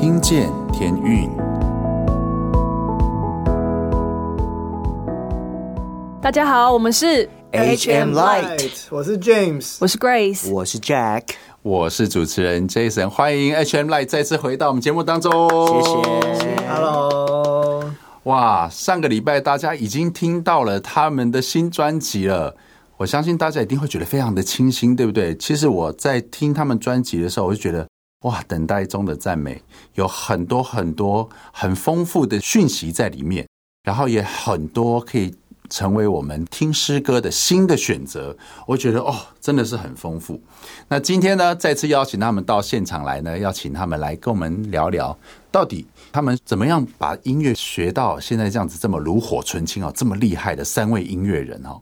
听见天运。大家好，我们是 HM Light，我是 James，我是 Grace，我是 Jack，我是主持人 Jason，欢迎 HM Light 再次回到我们节目当中。谢谢，Hello。哇，上个礼拜大家已经听到了他们的新专辑了，我相信大家一定会觉得非常的清新，对不对？其实我在听他们专辑的时候，我就觉得哇，等待中的赞美有很多很多很丰富的讯息在里面，然后也很多可以。成为我们听诗歌的新的选择，我觉得哦，真的是很丰富。那今天呢，再次邀请他们到现场来呢，要请他们来跟我们聊聊，到底他们怎么样把音乐学到现在这样子这么炉火纯青哦，这么厉害的三位音乐人哦。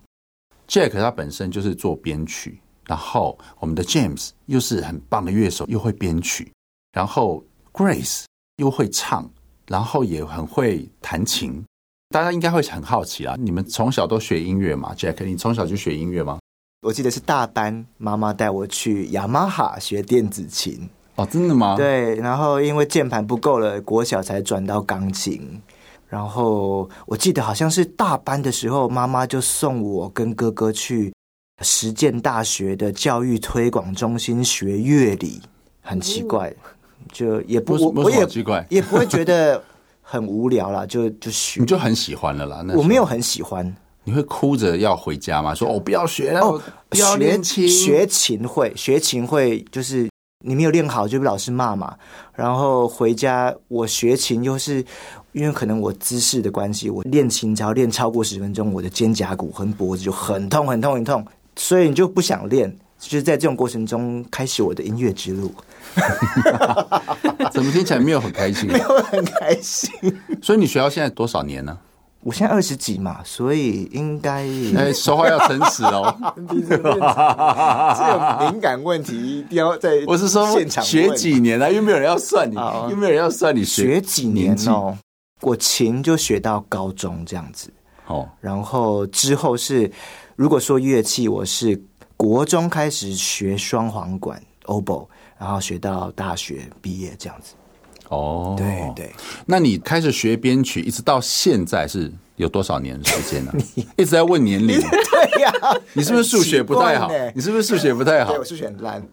Jack 他本身就是做编曲，然后我们的 James 又是很棒的乐手，又会编曲，然后 Grace 又会唱，然后也很会弹琴。大家应该会很好奇啊，你们从小都学音乐吗？Jack，你从小就学音乐吗？我记得是大班，妈妈带我去雅马哈学电子琴。哦，真的吗？对，然后因为键盘不够了，国小才转到钢琴。然后我记得好像是大班的时候，妈妈就送我跟哥哥去实践大学的教育推广中心学乐理，很奇怪，就也不我我也奇怪，也不会觉得。很无聊啦，就就学，你就很喜欢了啦。那我没有很喜欢，你会哭着要回家吗？说，我不要学了，哦，不要练琴。学琴会，学琴会，就是你没有练好就被老师骂嘛。然后回家，我学琴又是因为可能我姿势的关系，我练琴只要练超过十分钟，我的肩胛骨和脖子就很痛很痛很痛，所以你就不想练。就是在这种过程中开始我的音乐之路。怎么听起来没有很开心？没有很开心。所以你学到现在多少年呢？我现在二十几嘛，所以应该……哎，说话要诚实哦。这种敏感问题一定要在我是说现场学几年啊？又没有人要算你，又没有人要算你学几年哦。我琴就学到高中这样子哦，然后之后是如果说乐器，我是国中开始学双簧管 oboe。然后学到大学毕业这样子，哦，对对。那你开始学编曲，一直到现在是有多少年时间呢？一直在问年龄，对呀。你是不是数学不太好？你是不是数学不太好？对，我数学很烂。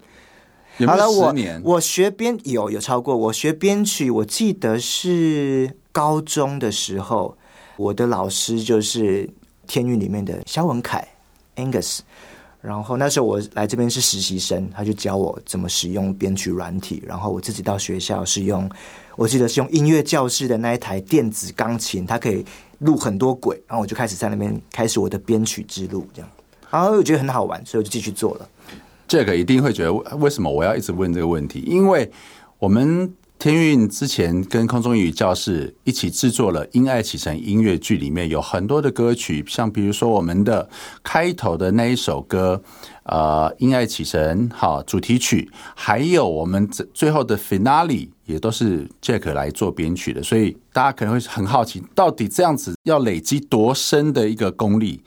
有没有十年？我学编有有超过。我学编曲，我记得是高中的时候，我的老师就是天韵里面的肖文凯 Angus。然后那时候我来这边是实习生，他就教我怎么使用编曲软体。然后我自己到学校是用，我记得是用音乐教室的那一台电子钢琴，它可以录很多轨。然后我就开始在那边开始我的编曲之路，这样。然后我觉得很好玩，所以我就继续做了。这个一定会觉得为什么我要一直问这个问题？因为我们。天韵之前跟空中英语教室一起制作了《因爱启程》音乐剧，里面有很多的歌曲，像比如说我们的开头的那一首歌，呃，《因爱启程》好主题曲，还有我们最后的 finale 也都是 Jack 来做编曲的，所以大家可能会很好奇，到底这样子要累积多深的一个功力？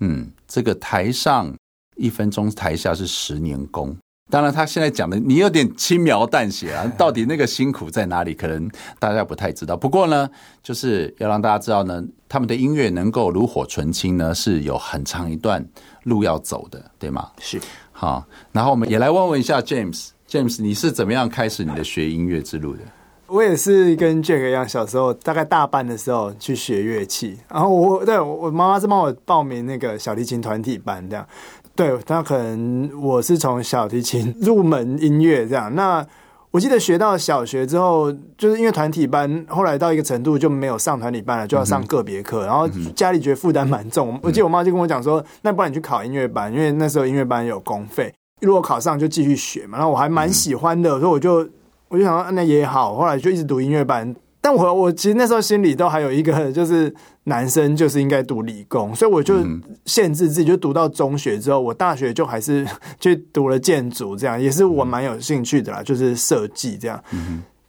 嗯，这个台上一分钟，台下是十年功。当然，他现在讲的你有点轻描淡写啊，到底那个辛苦在哪里？可能大家不太知道。不过呢，就是要让大家知道呢，他们的音乐能够炉火纯青呢，是有很长一段路要走的，对吗？是。好，然后我们也来问问一下 James，James，你是怎么样开始你的学音乐之路的？我也是跟 Jack 一样，小时候大概大班的时候去学乐器，然后我对我妈妈是帮我报名那个小提琴团体班这样。对，那可能我是从小提琴入门音乐这样。那我记得学到小学之后，就是因为团体班，后来到一个程度就没有上团体班了，就要上个别课。然后家里觉得负担蛮重，我记得我妈就跟我讲说：“那不然你去考音乐班，因为那时候音乐班有公费，如果考上就继续学嘛。”然后我还蛮喜欢的，所以我就我就想说那也好，后来就一直读音乐班。但我我其实那时候心里都还有一个，就是男生就是应该读理工，所以我就限制自己，就读到中学之后，我大学就还是 去读了建筑，这样也是我蛮有兴趣的啦，就是设计这样。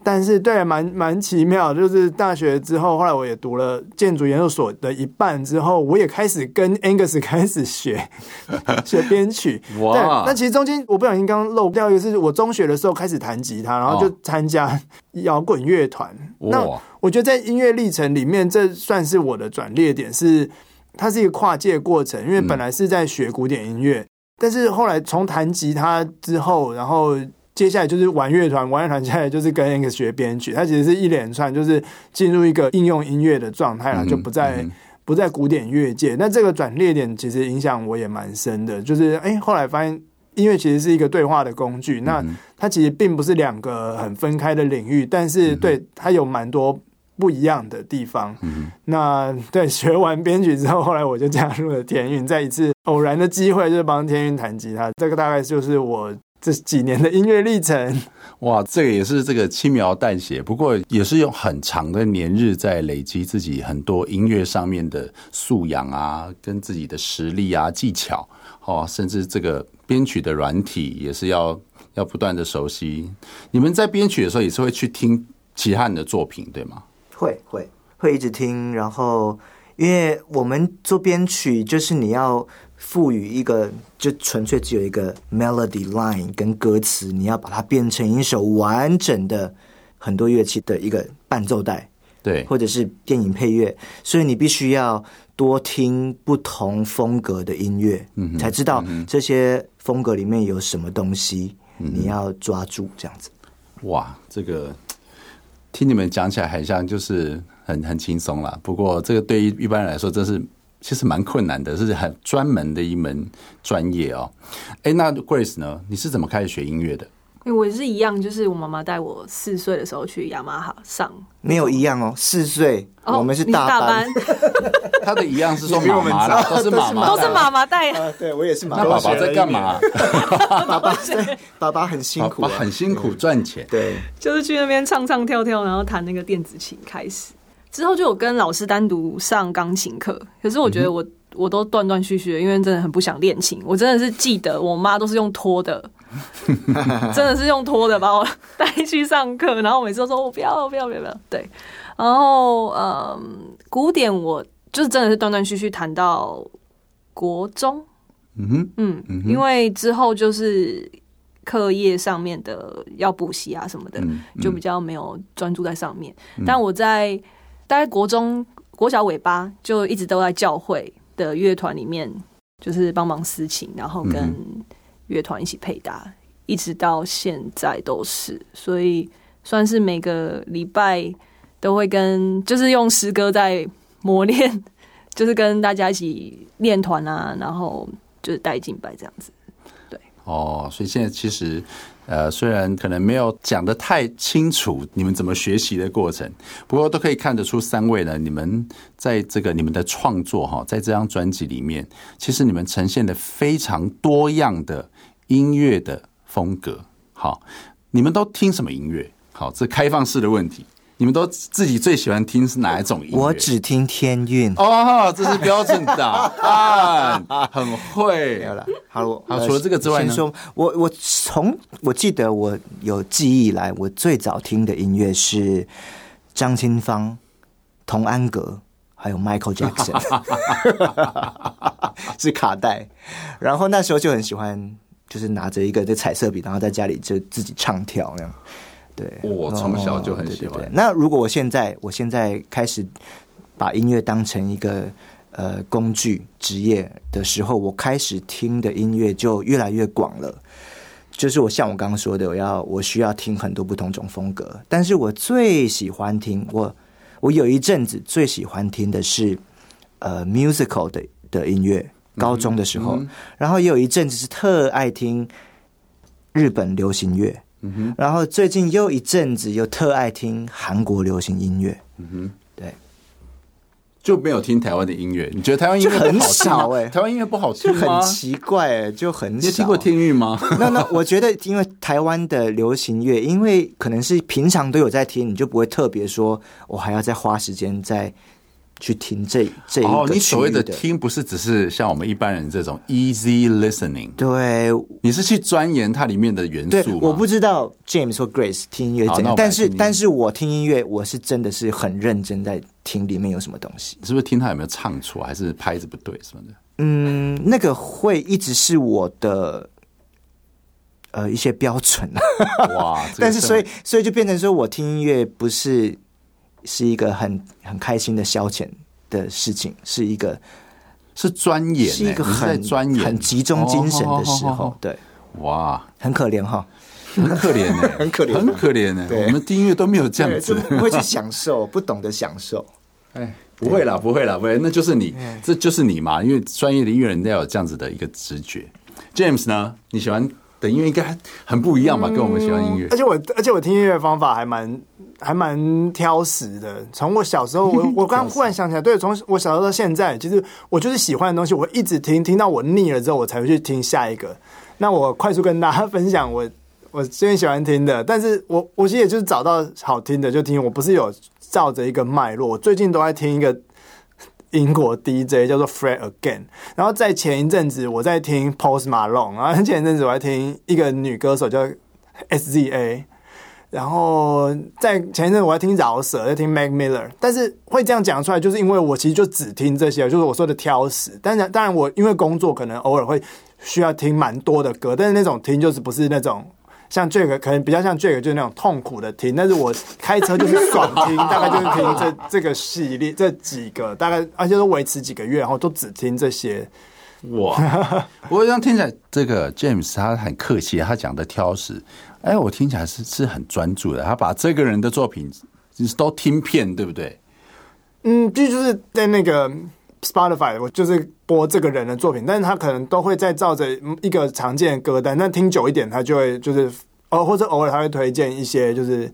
但是对，蛮蛮奇妙，就是大学之后，后来我也读了建筑研究所的一半之后，我也开始跟 Angus 开始学 学编曲。哇！对，那其实中间我不小心刚刚漏掉一个，是我中学的时候开始弹吉他，然后就参加摇滚乐团。哦、那我觉得在音乐历程里面，这算是我的转捩点，是它是一个跨界过程，因为本来是在学古典音乐，嗯、但是后来从弹吉他之后，然后。接下来就是玩乐团，玩乐团接下来就是跟 Angus 学编曲，它其实是一连串，就是进入一个应用音乐的状态了，就不在不在古典乐界。那这个转捩点其实影响我也蛮深的，就是哎，后来发现音乐其实是一个对话的工具，那它其实并不是两个很分开的领域，但是对它有蛮多不一样的地方。嗯那对学完编曲之后，后来我就加入了天韵，在一次偶然的机会，就是帮天韵弹吉他，这个大概就是我。这几年的音乐历程，哇，这个也是这个轻描淡写，不过也是用很长的年日在累积自己很多音乐上面的素养啊，跟自己的实力啊、技巧哦，甚至这个编曲的软体也是要要不断的熟悉。你们在编曲的时候也是会去听其他人的作品，对吗？会会会一直听，然后因为我们做编曲，就是你要。赋予一个就纯粹只有一个 melody line 跟歌词，你要把它变成一首完整的很多乐器的一个伴奏带，对，或者是电影配乐，所以你必须要多听不同风格的音乐，嗯，才知道这些风格里面有什么东西，你要抓住这样子。哇，这个听你们讲起来很像就是很很轻松啦，不过这个对于一般人来说真是。其实蛮困难的，是很专门的一门专业哦。哎，那 Grace 呢？你是怎么开始学音乐的？我也是一样，就是我妈妈带我四岁的时候去雅马哈上。没有一样哦，四岁，我们是大班。他的一样是说 妈妈啦，都是妈妈，都是妈妈带。对，我也是妈妈。那爸爸在干嘛？爸爸在，爸爸很辛苦，很辛苦赚钱。对，就是去那边唱唱跳跳，然后弹那个电子琴开始。之后就有跟老师单独上钢琴课，可是我觉得我我都断断续续的，因为真的很不想练琴。我真的是记得我妈都是用拖的，真的是用拖的把我带去上课，然后每次都说我不要不要不要不要。对，然后嗯，古典我就是真的是断断续续弹到国中，嗯哼嗯，因为之后就是课业上面的要补习啊什么的，就比较没有专注在上面。但我在大概国中、国小尾巴就一直都在教会的乐团里面，就是帮忙司琴，然后跟乐团一起配搭，一直到现在都是，所以算是每个礼拜都会跟，就是用诗歌在磨练，就是跟大家一起练团啊，然后就是带敬拜这样子。对，哦，所以现在其实。呃，虽然可能没有讲得太清楚你们怎么学习的过程，不过都可以看得出三位呢，你们在这个你们的创作哈，在这张专辑里面，其实你们呈现的非常多样的音乐的风格。好，你们都听什么音乐？好，这开放式的问题。你们都自己最喜欢听是哪一种音乐？我只听天韵哦，这是标准答案，很会。好，好，除了这个之外呢？说我我从我记得我有记忆以来，我最早听的音乐是张清芳、童安格，还有 Michael Jackson，是卡带。然后那时候就很喜欢，就是拿着一个这彩色笔，然后在家里就自己唱跳那样。对，我从小就很喜欢。对对对，那如果我现在，我现在开始把音乐当成一个呃工具职业的时候，我开始听的音乐就越来越广了。就是我像我刚刚说的，我要我需要听很多不同种风格。但是我最喜欢听我我有一阵子最喜欢听的是呃 musical 的的音乐，高中的时候，嗯嗯、然后也有一阵子是特爱听日本流行乐。然后最近又一阵子又特爱听韩国流行音乐，嗯哼，对，就没有听台湾的音乐。你觉得台湾音乐很少哎？台湾音乐不好听吗？很奇怪哎，就很少。你听过天域吗？那那我觉得，因为台湾的流行乐，因为可能是平常都有在听，你就不会特别说，我还要再花时间在去听这这一个哦，你所谓的的听，不是只是像我们一般人这种 easy listening，对，你是去钻研它里面的元素对？，我不知道 James 或 Grace 听音乐怎样，但是但是我听音乐，我是真的是很认真在听里面有什么东西。你是不是听他有没有唱错，还是拍子不对什么的？嗯，那个会一直是我的呃一些标准，哇！但是所以所以就变成说我听音乐不是是一个很很开心的消遣的事情，是一个是钻研欸，是一个很钻研，很集中精神的时候对，哇，很可怜哈，很可怜哎，很可怜。很可怜呢。对。我们听音乐都没有这样子，不会去享受，不懂得享受。哎，不会啦，不会啦，不会，那就是你，这就是你嘛。因为专业的音乐人要有这样子的一个直觉。James 呢？你喜欢的音乐应该很不一样吧？跟我们喜欢音乐而且我而且我听音乐的方法还蛮还蛮挑食的。从我小时候，我我刚 刚忽然想起来，对，从我小时候到现在，其实我就是喜欢的东西，我一直听，听到我腻了之后，我才会去听下一个。那我快速跟大家 分享我我最近喜欢听的，但是我我其实也就是找到好听的就听，我不是有照着一个脉络。我最近都在听一个英国 DJ 叫做 Fred Again，然后在前一阵子我在听 Post Malone，然后前一阵子我在听一个女歌手叫 SZA，然后在前一阵我在听饶舌，在听 Mac Miller，但是会这样讲出来，就是因为我其实就只听这些，就是我说的挑食。但是当然我因为工作可能偶尔会需要听蛮多的歌，但是那种听就是不是那种。像这个可能比较像这个，就是那种痛苦的听。但是我开车就是爽听，大概就是听这这个系列这几个，大概而且都维持几个月，然后都只听这些。哇！不过这样听起来，这个 James 他很客气，他讲的挑食，哎，我听起来是是很专注的。他把这个人的作品都听遍，对不对？嗯，就就是在那个 Spotify，我就是播这个人的作品，但是他可能都会在照着一个常见的歌单，但听久一点，他就会就是哦，或者偶尔他会推荐一些，就是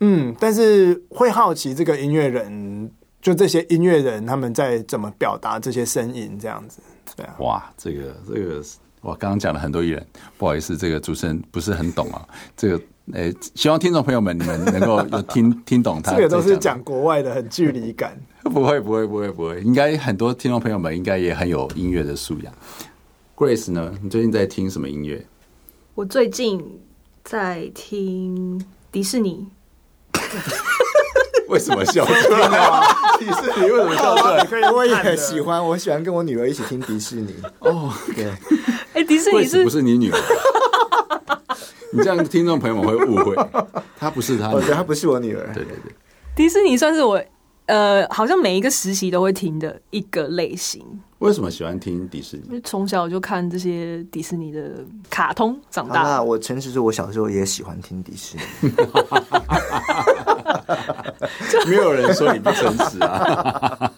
嗯，但是会好奇这个音乐人，就这些音乐人他们在怎么表达这些声音，这样子，对啊，哇，这个这个，我刚刚讲了很多艺人，不好意思，这个主持人不是很懂啊，这个。诶，希望听众朋友们你们能够有听听懂他。这个都是讲国外的，很距离感。不会，不会，不会，不会。应该很多听众朋友们应该也很有音乐的素养。Grace 呢？你最近在听什么音乐？我最近在听迪士尼。为什么笑出来？迪士尼为什么笑出来？可以，我也喜欢，我喜欢跟我女儿一起听迪士尼。哦，对。哎，迪士尼是不是你女儿？你这样听众朋友们会误会，她不是她，我觉得她不是我女儿。对对对，迪士尼算是我呃，好像每一个实习都会听的一个类型。为什么喜欢听迪士尼？因为从小就看这些迪士尼的卡通长大。那我诚实说，我小时候也喜欢听迪士尼。没有人说你不诚实啊。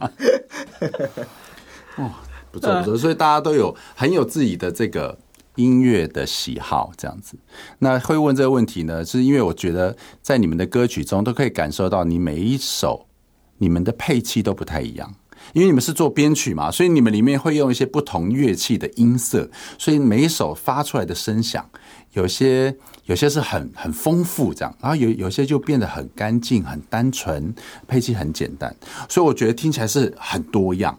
哦，不错不错，所以大家都有很有自己的这个。音乐的喜好这样子，那会问这个问题呢，是因为我觉得在你们的歌曲中都可以感受到，你每一首你们的配器都不太一样，因为你们是做编曲嘛，所以你们里面会用一些不同乐器的音色，所以每一首发出来的声响，有些有些是很很丰富这样，然后有有些就变得很干净、很单纯，配器很简单，所以我觉得听起来是很多样。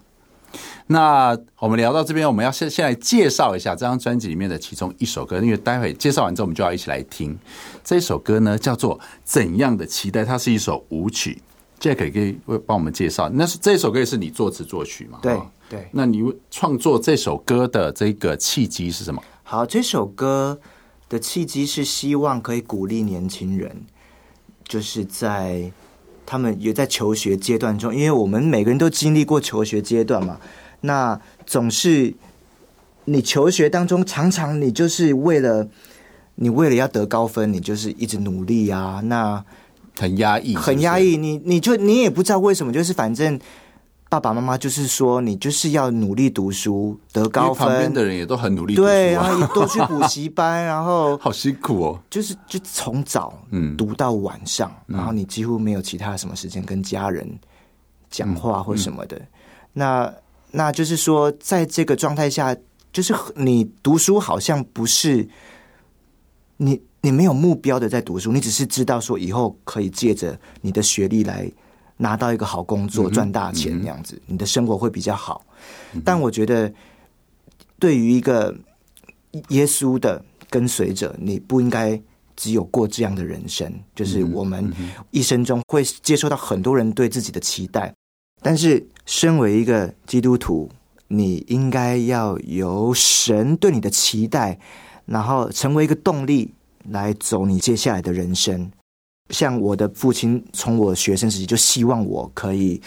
那我们聊到这边，我们要先先来介绍一下这张专辑里面的其中一首歌，因为待会介绍完之后，我们就要一起来听这首歌呢，叫做《怎样的期待》，它是一首舞曲。Jack 可以帮我们介绍，那是这首歌也是你作词作曲嘛？对对。那你创作这首歌的这个契机是什么？好，这首歌的契机是希望可以鼓励年轻人，就是在他们也在求学阶段中，因为我们每个人都经历过求学阶段嘛。那总是你求学当中，常常你就是为了你为了要得高分，你就是一直努力啊。那很压抑，很压抑。你你就你也不知道为什么，就是反正爸爸妈妈就是说你就是要努力读书，得高分。旁边的人也都很努力读书啊，对，然后也都去补习班，然后 好辛苦哦。就是就从早嗯读到晚上，然后你几乎没有其他什么时间跟家人讲话或什么的。那那就是说，在这个状态下，就是你读书好像不是你，你没有目标的在读书，你只是知道说以后可以借着你的学历来拿到一个好工作，赚大钱那样子，你的生活会比较好。但我觉得，对于一个耶稣的跟随者，你不应该只有过这样的人生。就是我们一生中会接受到很多人对自己的期待，但是身为一个基督徒，你应该要由神对你的期待，然后成为一个动力来走你接下来的人生。像我的父亲，从我学生时期就希望我可以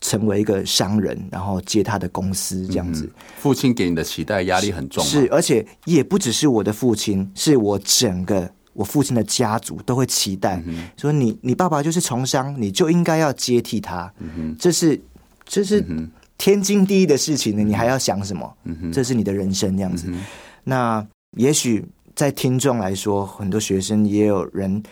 成为一个商人，然后接他的公司这样子。嗯、父亲给你的期待压力很重，是，而且也不只是我的父亲，是我整个我父亲的家族都会期待，嗯、说你你爸爸就是从商，你就应该要接替他。这是这是天经地义的事情呢，你还要想什么？这是你的人生这样子。嗯、那也许在听众来说，很多学生也有人。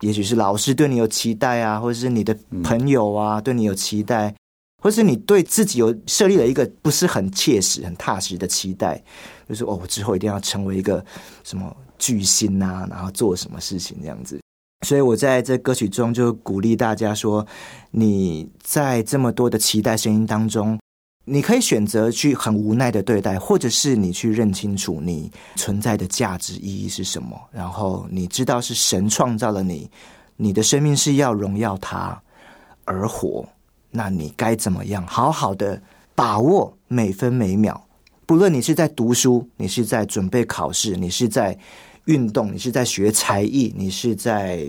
也许是老师对你有期待啊，或者是你的朋友啊对你有期待，或是你对自己有设立了一个不是很切实、很踏实的期待，就是哦，我之后一定要成为一个什么巨星啊，然后做什么事情这样子。所以我在这歌曲中就鼓励大家说，你在这么多的期待声音当中。你可以选择去很无奈的对待，或者是你去认清楚你存在的价值意义是什么，然后你知道是神创造了你，你的生命是要荣耀他而活，那你该怎么样好好的把握每分每秒？不论你是在读书，你是在准备考试，你是在运动，你是在学才艺，你是在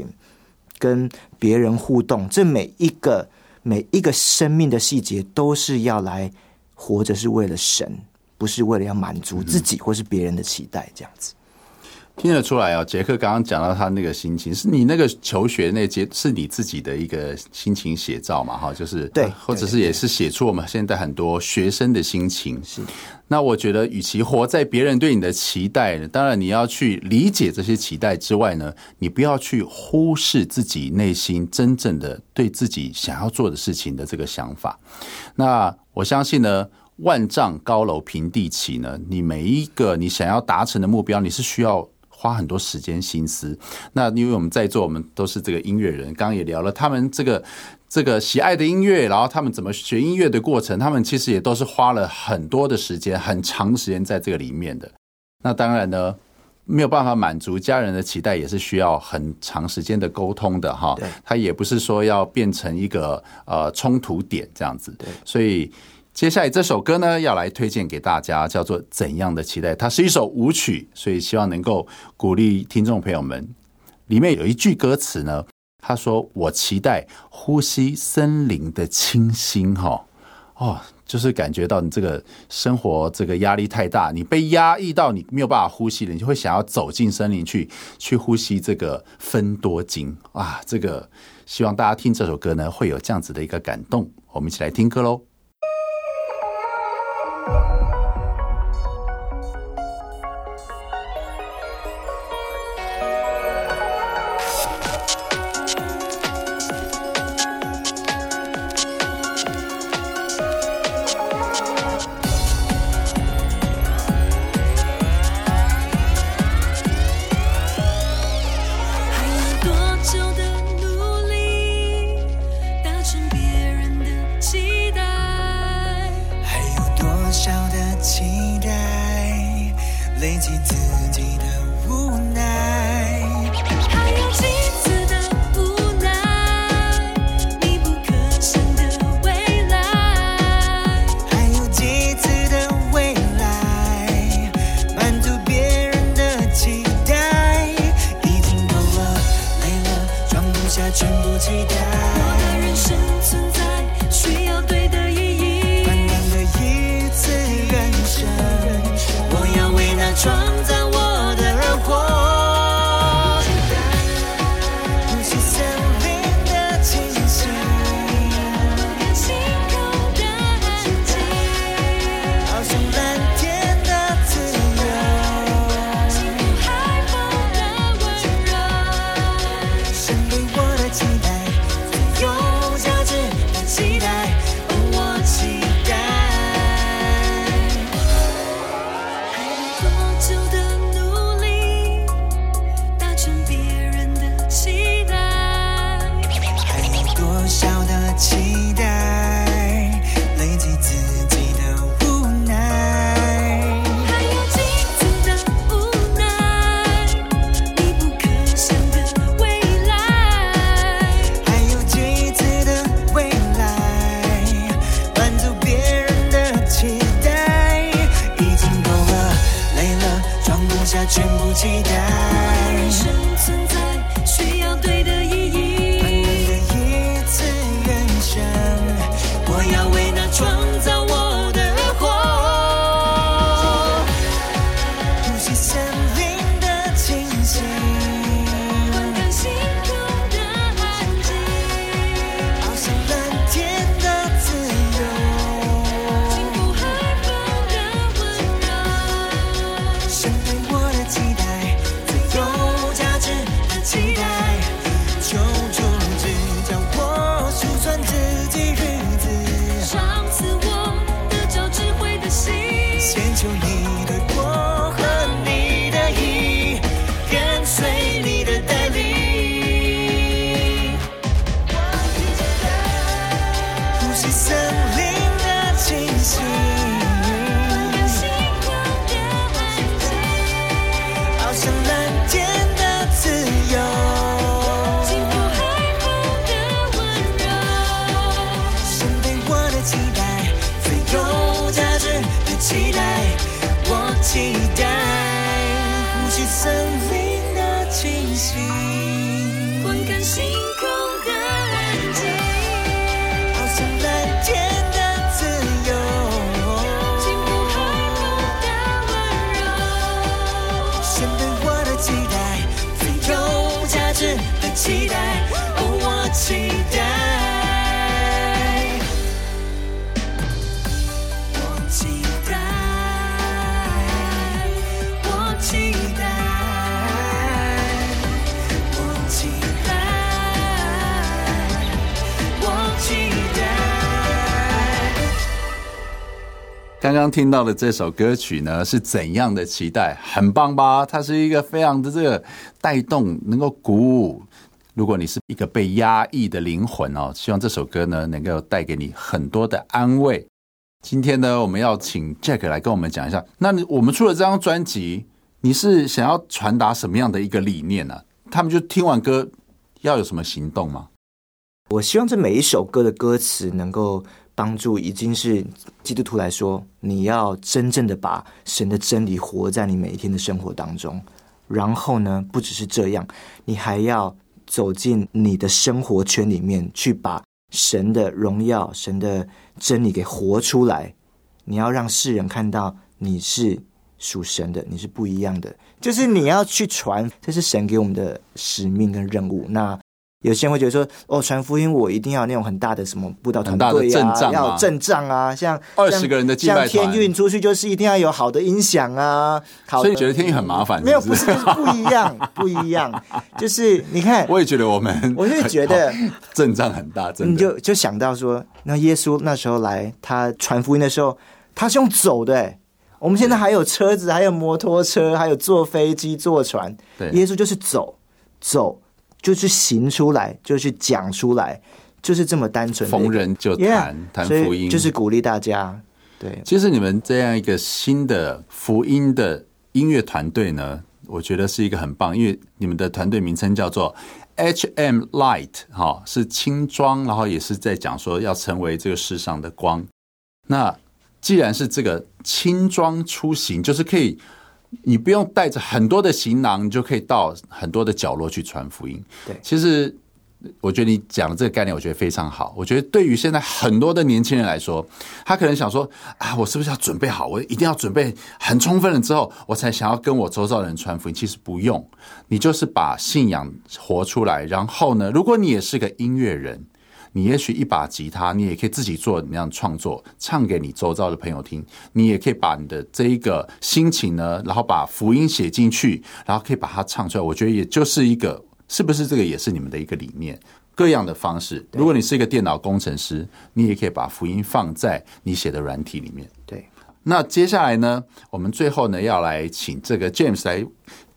跟别人互动，这每一个每一个生命的细节都是要来。活着是为了神，不是为了要满足自己或是别人的期待，这样子。听得出来啊，杰克刚刚讲到他那个心情，是你那个求学那节是你自己的一个心情写照嘛？哈，就是对，或者是也是写出我们现在很多学生的心情。是，那我觉得，与其活在别人对你的期待，当然你要去理解这些期待之外呢，你不要去忽视自己内心真正的对自己想要做的事情的这个想法。那我相信呢。万丈高楼平地起呢，你每一个你想要达成的目标，你是需要花很多时间心思。那因为我们在座，我们都是这个音乐人，刚刚也聊了他们这个这个喜爱的音乐，然后他们怎么学音乐的过程，他们其实也都是花了很多的时间，很长时间在这个里面的。那当然呢，没有办法满足家人的期待，也是需要很长时间的沟通的哈。他也不是说要变成一个呃冲突点这样子。对，所以。接下来这首歌呢，要来推荐给大家，叫做《怎样的期待》。它是一首舞曲，所以希望能够鼓励听众朋友们。里面有一句歌词呢，他说：“我期待呼吸森林的清新。”哈哦，就是感觉到你这个生活这个压力太大，你被压抑到你没有办法呼吸了，你就会想要走进森林去，去呼吸这个芬多精啊。这个希望大家听这首歌呢，会有这样子的一个感动。我们一起来听歌喽。起点就一刚刚听到的这首歌曲呢，是怎样的期待？很棒吧？它是一个非常的这个带动，能够鼓舞。如果你是一个被压抑的灵魂哦，希望这首歌呢能够带给你很多的安慰。今天呢，我们要请 Jack 来跟我们讲一下。那我们出了这张专辑，你是想要传达什么样的一个理念呢、啊？他们就听完歌要有什么行动吗？我希望这每一首歌的歌词能够。帮助已经是基督徒来说，你要真正的把神的真理活在你每一天的生活当中。然后呢，不只是这样，你还要走进你的生活圈里面去，把神的荣耀、神的真理给活出来。你要让世人看到你是属神的，你是不一样的。就是你要去传，这是神给我们的使命跟任务。那。有些人会觉得说：“哦，传福音我一定要那种很大的什么布道团队啊，要阵仗啊，像二十个人的敬拜团，像天运出去就是一定要有好的音响啊。”所以你觉得天运很麻烦？没有，不是，就是不一样，不一样。就是你看，我也觉得我们，我就觉得 阵仗很大，真的。你就就想到说，那耶稣那时候来，他传福音的时候，他是用走的。哎，我们现在还有车子，还有摩托车，还有坐飞机、坐船。对，耶稣就是走走。就是行出来，就是讲出来，就是这么单纯。逢人就谈谈 Yeah, 福音，就是鼓励大家。对，其实你们这样一个新的福音的音乐团队呢，我觉得是一个很棒，因为你们的团队名称叫做 HM Light，哈，是轻装，然后也是在讲说要成为这个世上的光。那既然是这个轻装出行，就是可以。你不用带着很多的行囊，你就可以到很多的角落去传福音。对，其实我觉得你讲的这个概念，我觉得非常好。我觉得对于现在很多的年轻人来说，他可能想说啊，我是不是要准备好？我一定要准备很充分了之后，我才想要跟我周遭的人传福音。其实不用，你就是把信仰活出来。然后呢，如果你也是个音乐人。你也许一把吉他，你也可以自己做那样创作，唱给你周遭的朋友听。你也可以把你的这一个心情呢，然后把福音写进去，然后可以把它唱出来。我觉得也就是一个，是不是这个也是你们的一个理念？各样的方式。如果你是一个电脑工程师，你也可以把福音放在你写的软体里面。对。那接下来呢，我们最后呢要来请这个 James 来。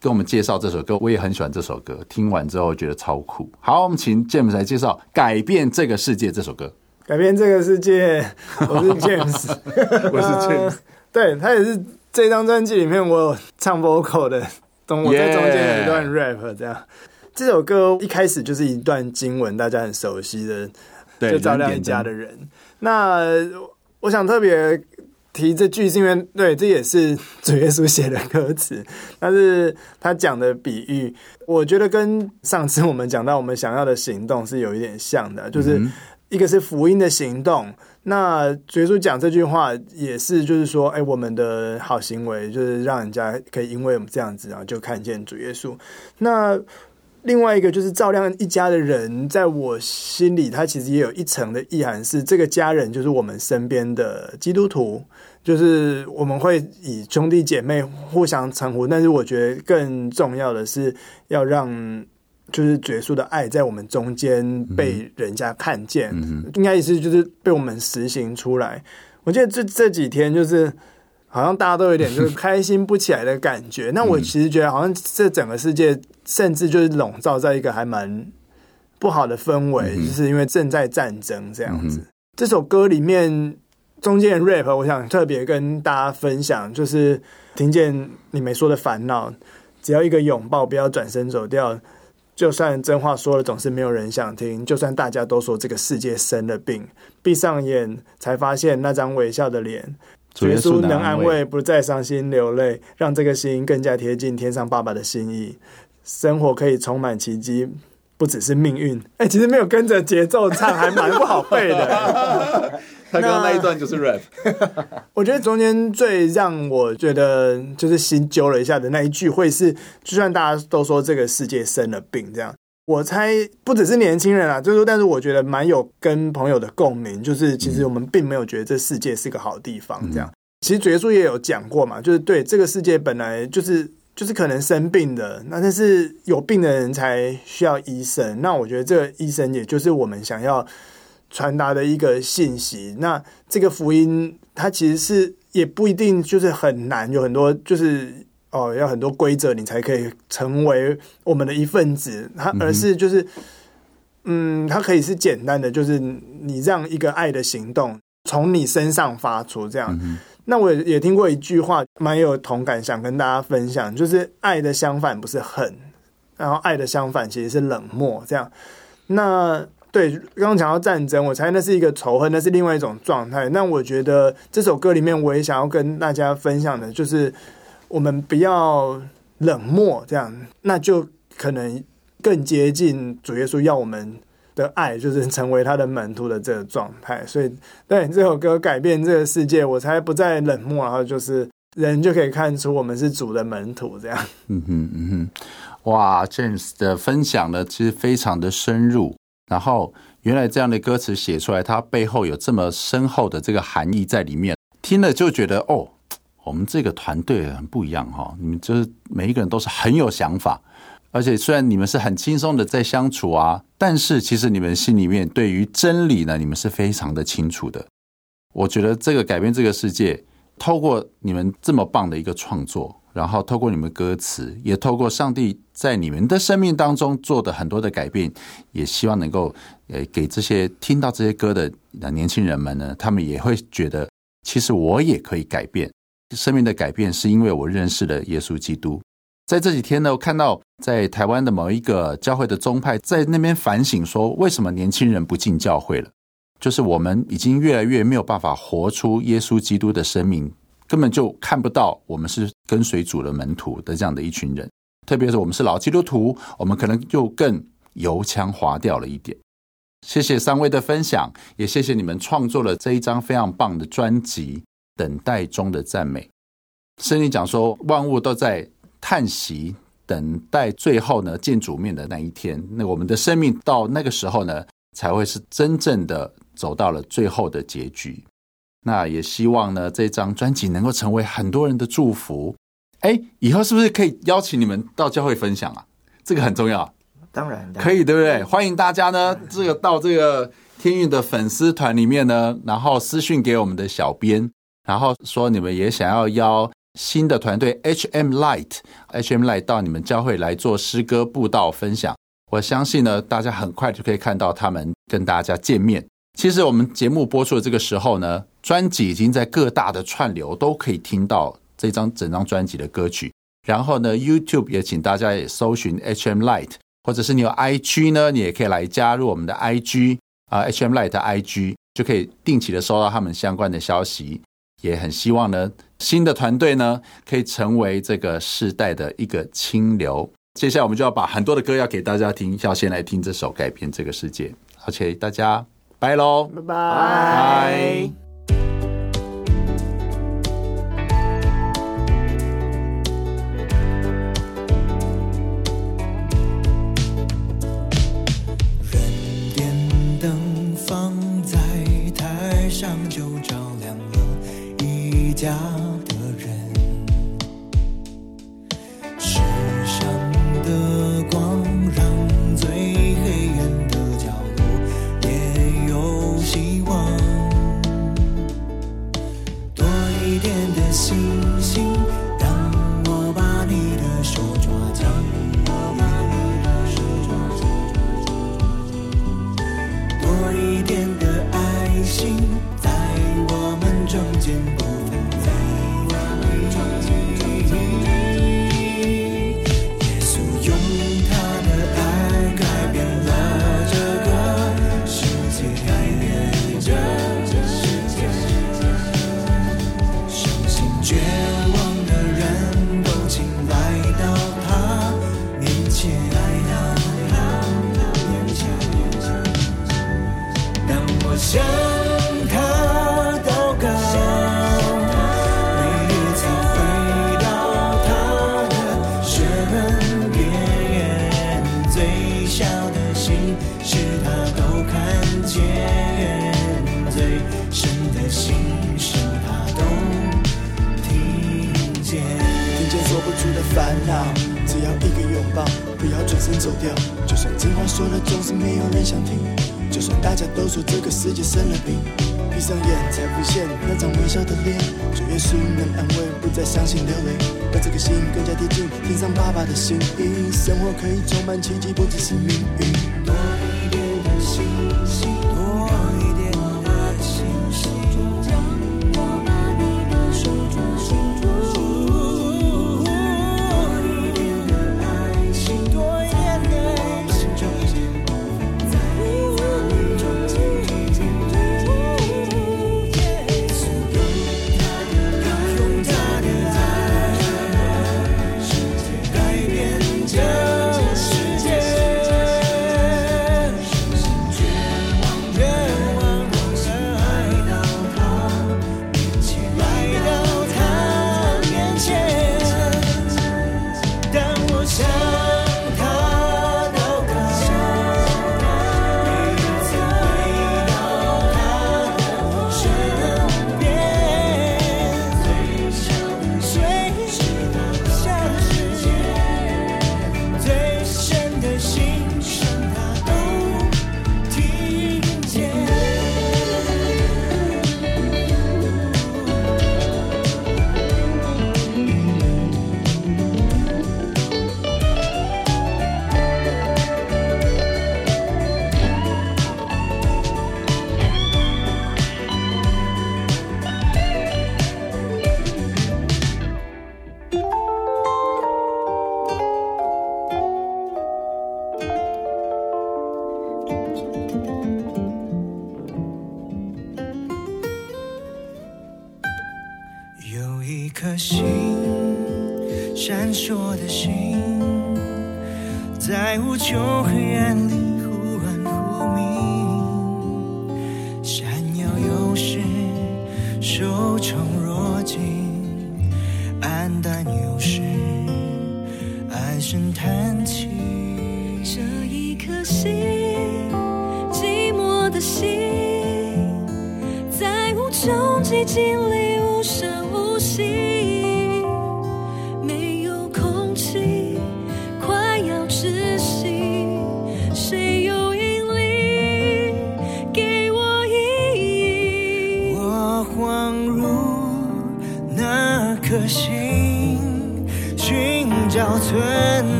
跟我们介绍这首歌，我也很喜欢这首歌。听完之后觉得超酷。好，我们请 James 来介绍《改变这个世界》这首歌。改变这个世界，我是 James，我是 James。对，他也是这张专辑里面我有唱 vocal 的，中我在中间有一段 rap 这样。Yeah. 这首歌一开始就是一段经文，大家很熟悉的，对就照亮一家的人。那我想特别。提这句是因为对，这也是主耶稣写的歌词，但是他讲的比喻，我觉得跟上次我们讲到我们想要的行动是有一点像的，就是一个是福音的行动。那主耶稣讲这句话也是，就是说，哎，我们的好行为就是让人家可以因为我们这样子，然后就看见主耶稣。那另外一个就是照亮一家的人，在我心里，他其实也有一层的意涵，是这个家人就是我们身边的基督徒，就是我们会以兄弟姐妹互相称呼，但是我觉得更重要的是要让就是耶稣的爱在我们中间被人家看见，嗯、应该也是就是被我们实行出来。我记得这这几天就是。好像大家都有点就是开心不起来的感觉。那我其实觉得，好像这整个世界甚至就是笼罩在一个还蛮不好的氛围，就是因为正在战争这样子。这首歌里面中间的 rap，我想特别跟大家分享，就是听见你没说的烦恼，只要一个拥抱，不要转身走掉。就算真话说了，总是没有人想听。就算大家都说这个世界生了病，闭上眼才发现那张微笑的脸。耶稣能安慰，不再伤心流泪，让这个心更加贴近天上爸爸的心意。生活可以充满奇迹，不只是命运。哎、欸，其实没有跟着节奏唱，还蛮不好背的。他刚刚那一段就是 rap。我觉得中间最让我觉得就是心揪了一下的那一句，会是就算大家都说这个世界生了病，这样，我猜不只是年轻人啊，就是说，但是我觉得蛮有跟朋友的共鸣，就是其实我们并没有觉得这世界是个好地方，这样。其实主耶稣也有讲过嘛，就是对这个世界本来就是就是可能生病的，那但是有病的人才需要医生，那我觉得这个医生也就是我们想要。传达的一个信息，那这个福音它其实是也不一定就是很难，有很多就是哦，要很多规则你才可以成为我们的一份子，它而是就是嗯，它可以是简单的，就是你让一个爱的行动从你身上发出这样。那我也也听过一句话，蛮有同感，想跟大家分享，就是爱的相反不是恨，然后爱的相反其实是冷漠，这样。那对，刚刚讲到战争，我猜那是一个仇恨，那是另外一种状态。那我觉得这首歌里面，我也想要跟大家分享的，就是我们不要冷漠，这样，那就可能更接近主耶稣要我们的爱，就是成为他的门徒的这个状态。所以，对这首歌改变这个世界，我才不再冷漠，然后就是人就可以看出我们是主的门徒，这样。嗯哼嗯哼，哇，James 的分享呢，其实非常的深入。然后，原来这样的歌词写出来，它背后有这么深厚的这个含义在里面。听了就觉得，哦，我们这个团队很不一样哈。你们就是每一个人都是很有想法，而且虽然你们是很轻松的在相处啊，但是其实你们心里面对于真理呢，你们是非常的清楚的。我觉得这个改变这个世界，透过你们这么棒的一个创作。然后透过你们歌词，也透过上帝在你们的生命当中做的很多的改变，也希望能够呃给这些听到这些歌的年轻人们呢，他们也会觉得，其实我也可以改变生命的改变，是因为我认识了耶稣基督。在这几天呢，我看到在台湾的某一个教会的宗派在那边反省说，为什么年轻人不进教会了？就是我们已经越来越没有办法活出耶稣基督的生命。根本就看不到我们是跟随主的门徒的这样的一群人，特别是我们是老基督徒，我们可能就更油腔滑调了一点。谢谢三位的分享，也谢谢你们创作了这一张非常棒的专辑《等待中的赞美》。圣经讲说，万物都在叹息，等待最后呢见主面的那一天。那我们的生命到那个时候呢，才会是真正的走到了最后的结局。那也希望呢，这张专辑能够成为很多人的祝福。哎，以后是不是可以邀请你们到教会分享啊？这个很重要。当然，可以，对不对？欢迎大家呢，这个到这个天运的粉丝团里面呢，然后私讯给我们的小编，然后说你们也想要邀新的团队 HM Light，HM Light 到你们教会来做诗歌布道分享。我相信呢，大家很快就可以看到他们跟大家见面。其实我们节目播出的这个时候呢，专辑已经在各大的串流都可以听到这张整张专辑的歌曲。然后呢，YouTube 也请大家也搜寻 HM Light，或者是你有 IG 呢，你也可以来加入我们的 IG 啊，HM Light 的 IG 就可以定期的收到他们相关的消息。也很希望呢，新的团队呢可以成为这个世代的一个清流。接下来我们就要把很多的歌要给大家听，要先来听这首《改变这个世界》。OK，大家。拜喽，拜拜。能安慰，不再伤心流泪，让这个心更加贴近天上爸爸的心意。生活可以充满奇迹，不只是命运。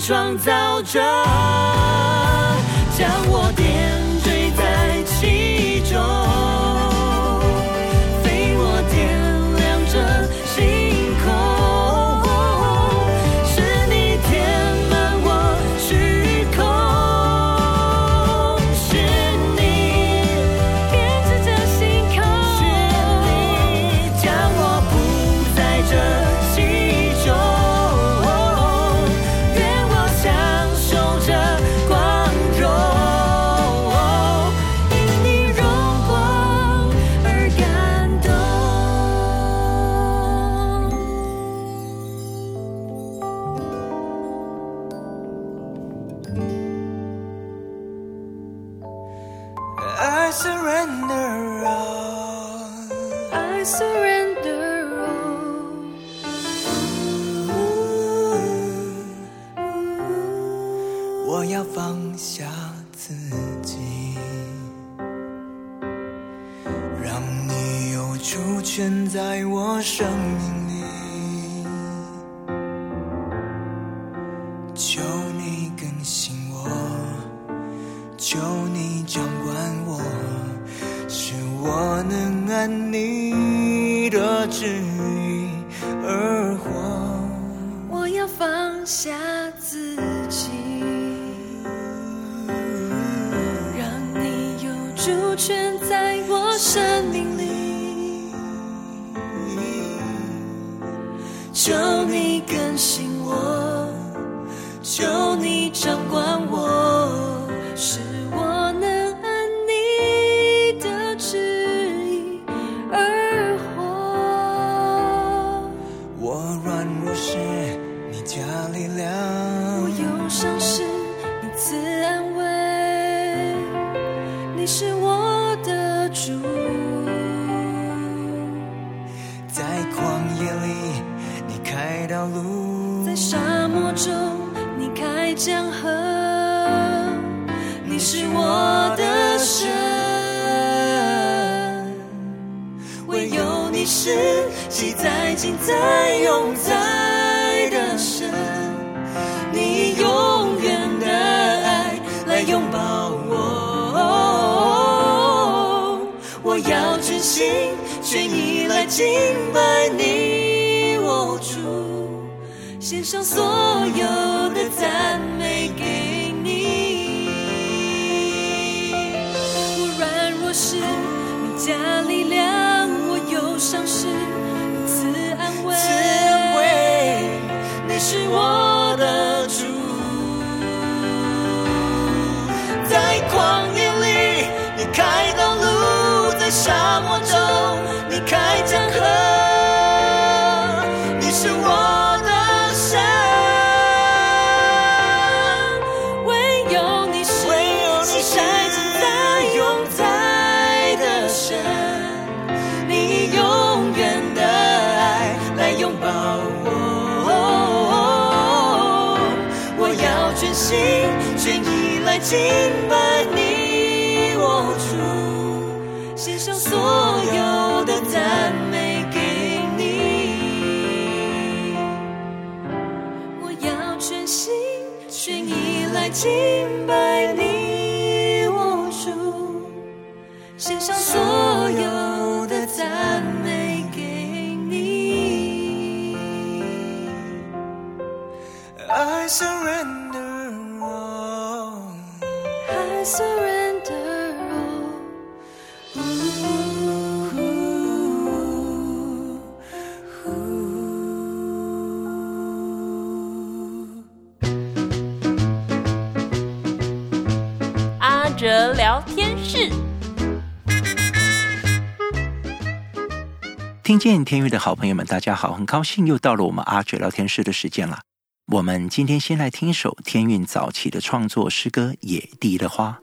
创造着，将我敬拜你，见天运的好朋友们，大家好，很高兴又到了我们阿哲聊天室的时间了。我们今天先来听一首天韵早期的创作诗歌《野地的花》。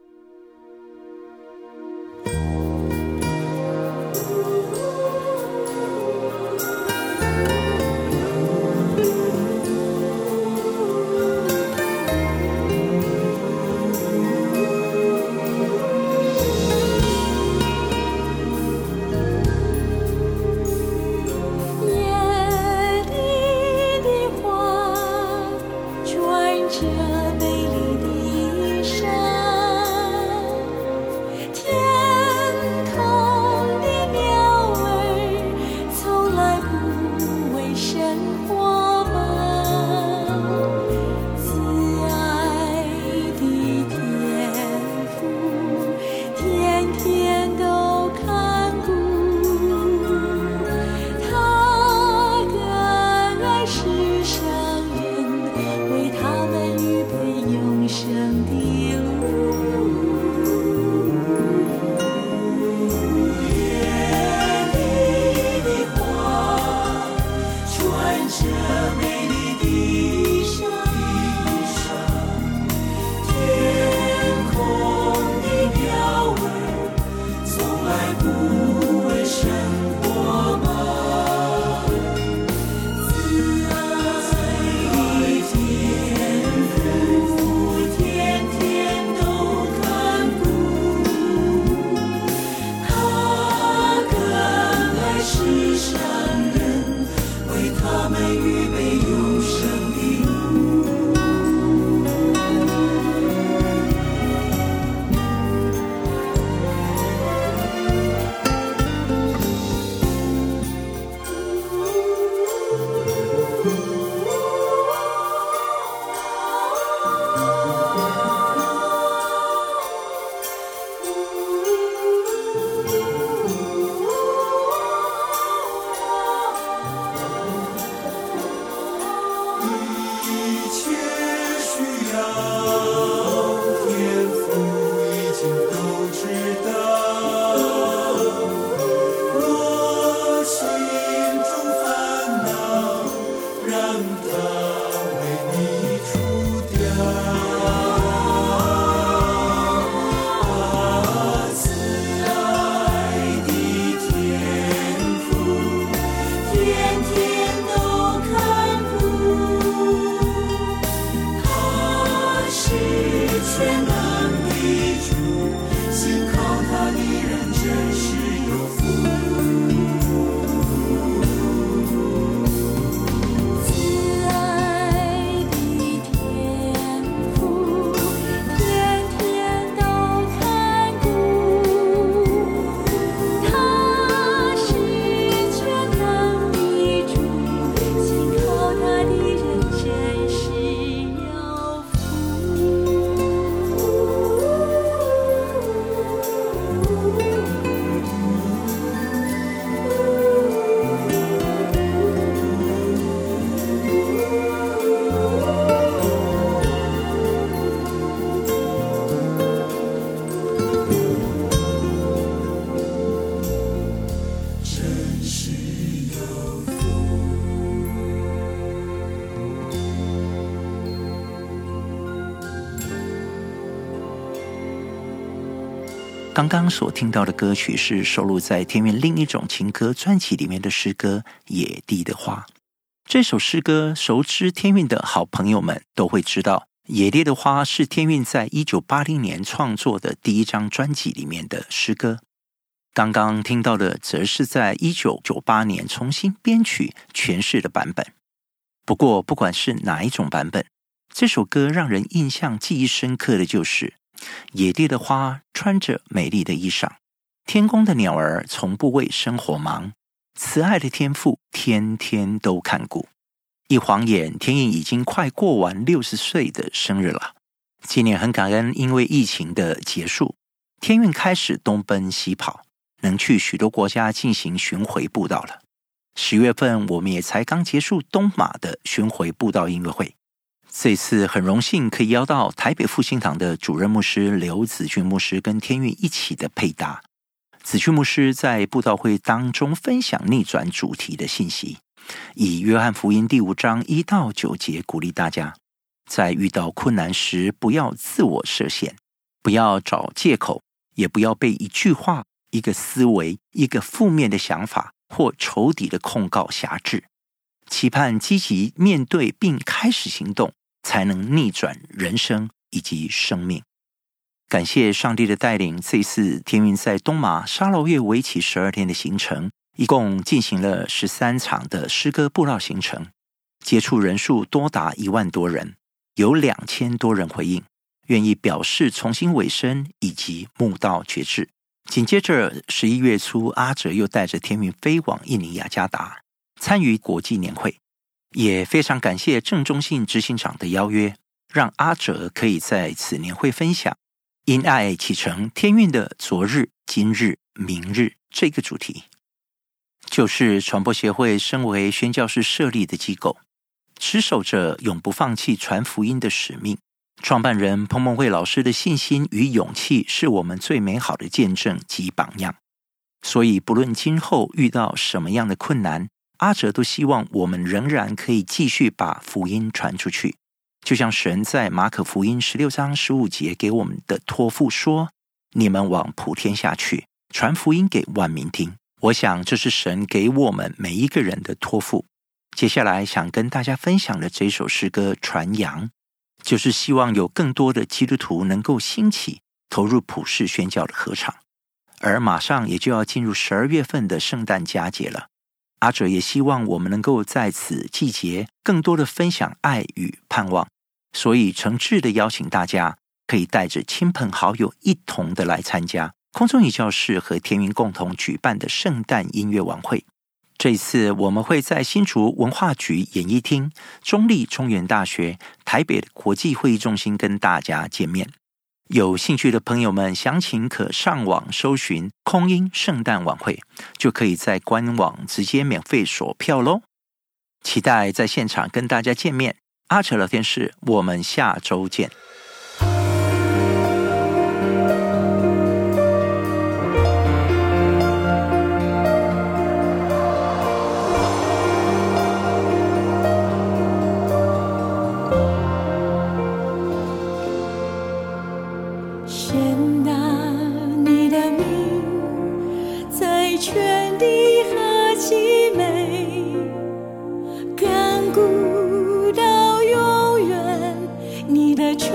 刚刚所听到的歌曲是收录在天韵另一种情歌专辑里面的诗歌《野地的花》。这首诗歌，熟知天韵的好朋友们都会知道，《野地的花》是天韵在一九八零年创作的第一张专辑里面的诗歌。刚刚听到的，则是在一九九八年重新编曲诠释的版本。不过，不管是哪一种版本，这首歌让人印象记忆深刻的就是野地的花穿着美丽的衣裳，天空的鸟儿从不为生活忙，慈爱的天父天天都看顾。一晃眼，天运已经快过完六十岁的生日了。今年很感恩，因为疫情的结束，天运开始东奔西跑。能去许多国家进行巡回布道了。十月份，我们也才刚结束东马的巡回布道音乐会。这次很荣幸可以邀到台北复兴堂的主任牧师刘子俊牧师跟天韵一起的配搭。子俊牧师在布道会当中分享逆转主题的信息，以约翰福音第五章一到九节鼓励大家，在遇到困难时不要自我设限，不要找借口，也不要被一句话。一个思维，一个负面的想法或仇敌的控告挟制，期盼积极面对并开始行动，才能逆转人生以及生命。感谢上帝的带领，这次天韵在东马沙劳月为期十二天的行程，一共进行了十三场的诗歌布道行程，接触人数多达一万多人，有两千多人回应，愿意表示重新委身以及慕道决志。紧接着，十一月初，阿哲又带着天韵飞往印尼雅加达参与国际年会，也非常感谢郑中信执行长的邀约，让阿哲可以在此年会分享“因爱启程天运的昨日、今日、明日”这个主题。就是传播协会身为宣教士设立的机构，持守着永不放弃传福音的使命。创办人彭蒙惠老师的信心与勇气是我们最美好的见证及榜样。所以，不论今后遇到什么样的困难，阿哲都希望我们仍然可以继续把福音传出去。就像神在马可福音十六章十五节给我们的托付说：“你们往普天下去，传福音给万民听。”我想，这是神给我们每一个人的托付。接下来想跟大家分享的这首诗歌《传扬》。就是希望有更多的基督徒能够兴起投入普世宣教的合场，而马上也就要进入十二月份的圣诞佳节了。阿哲也希望我们能够在此季节更多的分享爱与盼望，所以诚挚的邀请大家可以带着亲朋好友一同的来参加空中女教室和天云共同举办的圣诞音乐晚会。这次我们会在新竹文化局演艺厅、中立中原大学、台北国际会议中心跟大家见面。有兴趣的朋友们，详情可上网搜寻“空音圣诞晚会”，就可以在官网直接免费索票喽。期待在现场跟大家见面。阿哲聊天室，我们下周见。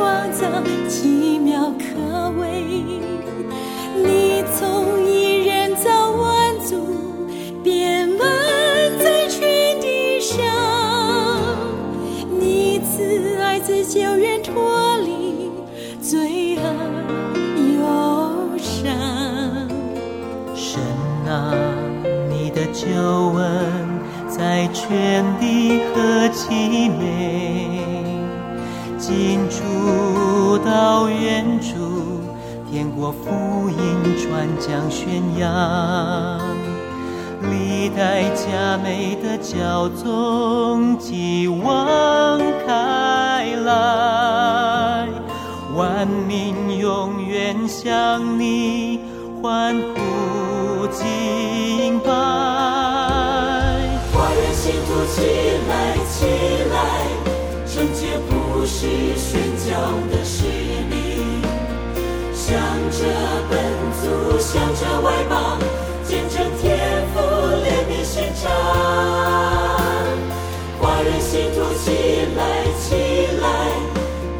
创造奇妙可畏，你从一人造万族，遍满在全地上。你慈爱自救人脱离罪恶忧伤。神啊，你的救恩在全地何其美！近处到远处，天国福音传讲宣扬，历代佳美的教宗继往开来，万民永远向你欢呼敬。是宣教的使命，向着本族。向着外邦，见证天父怜悯心肠。华人信徒起来，起来，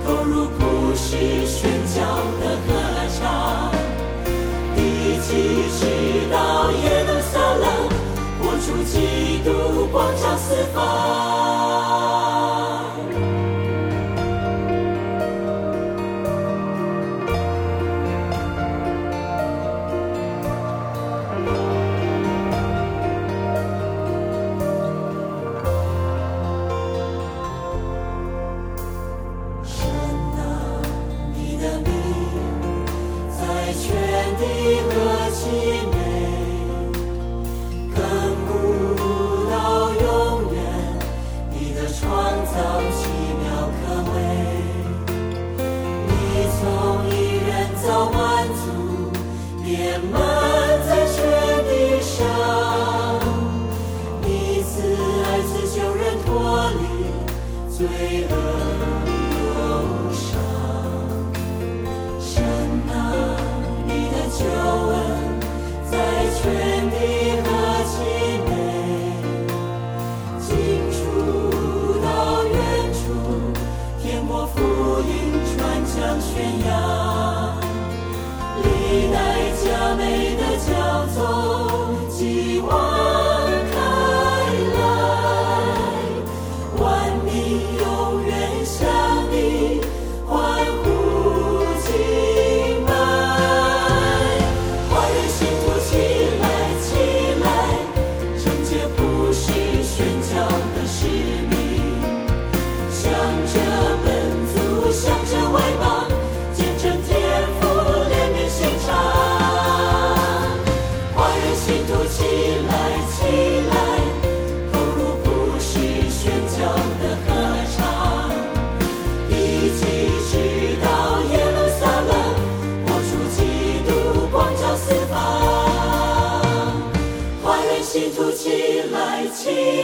投入普世宣教的合唱，一起直到耶路撒冷，活出基督光照四方。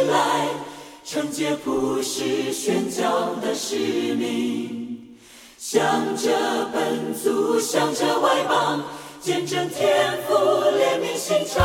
来承接普世宣教的使命，向着本族，向着外邦，见证天父怜悯心肠。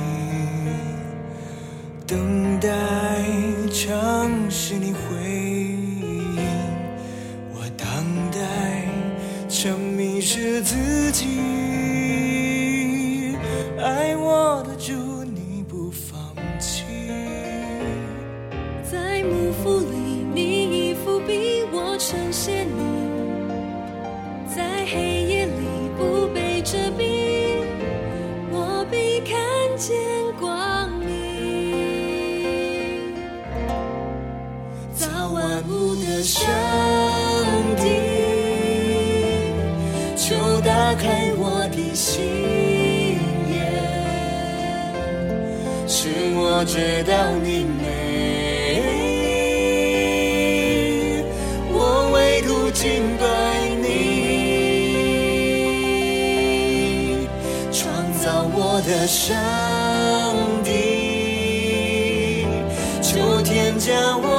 等待。常是你回应，我等待沉迷失自己，爱我的主上帝，求打开我的心眼，使我知道你美，我唯独敬拜你，创造我的上帝，求添加我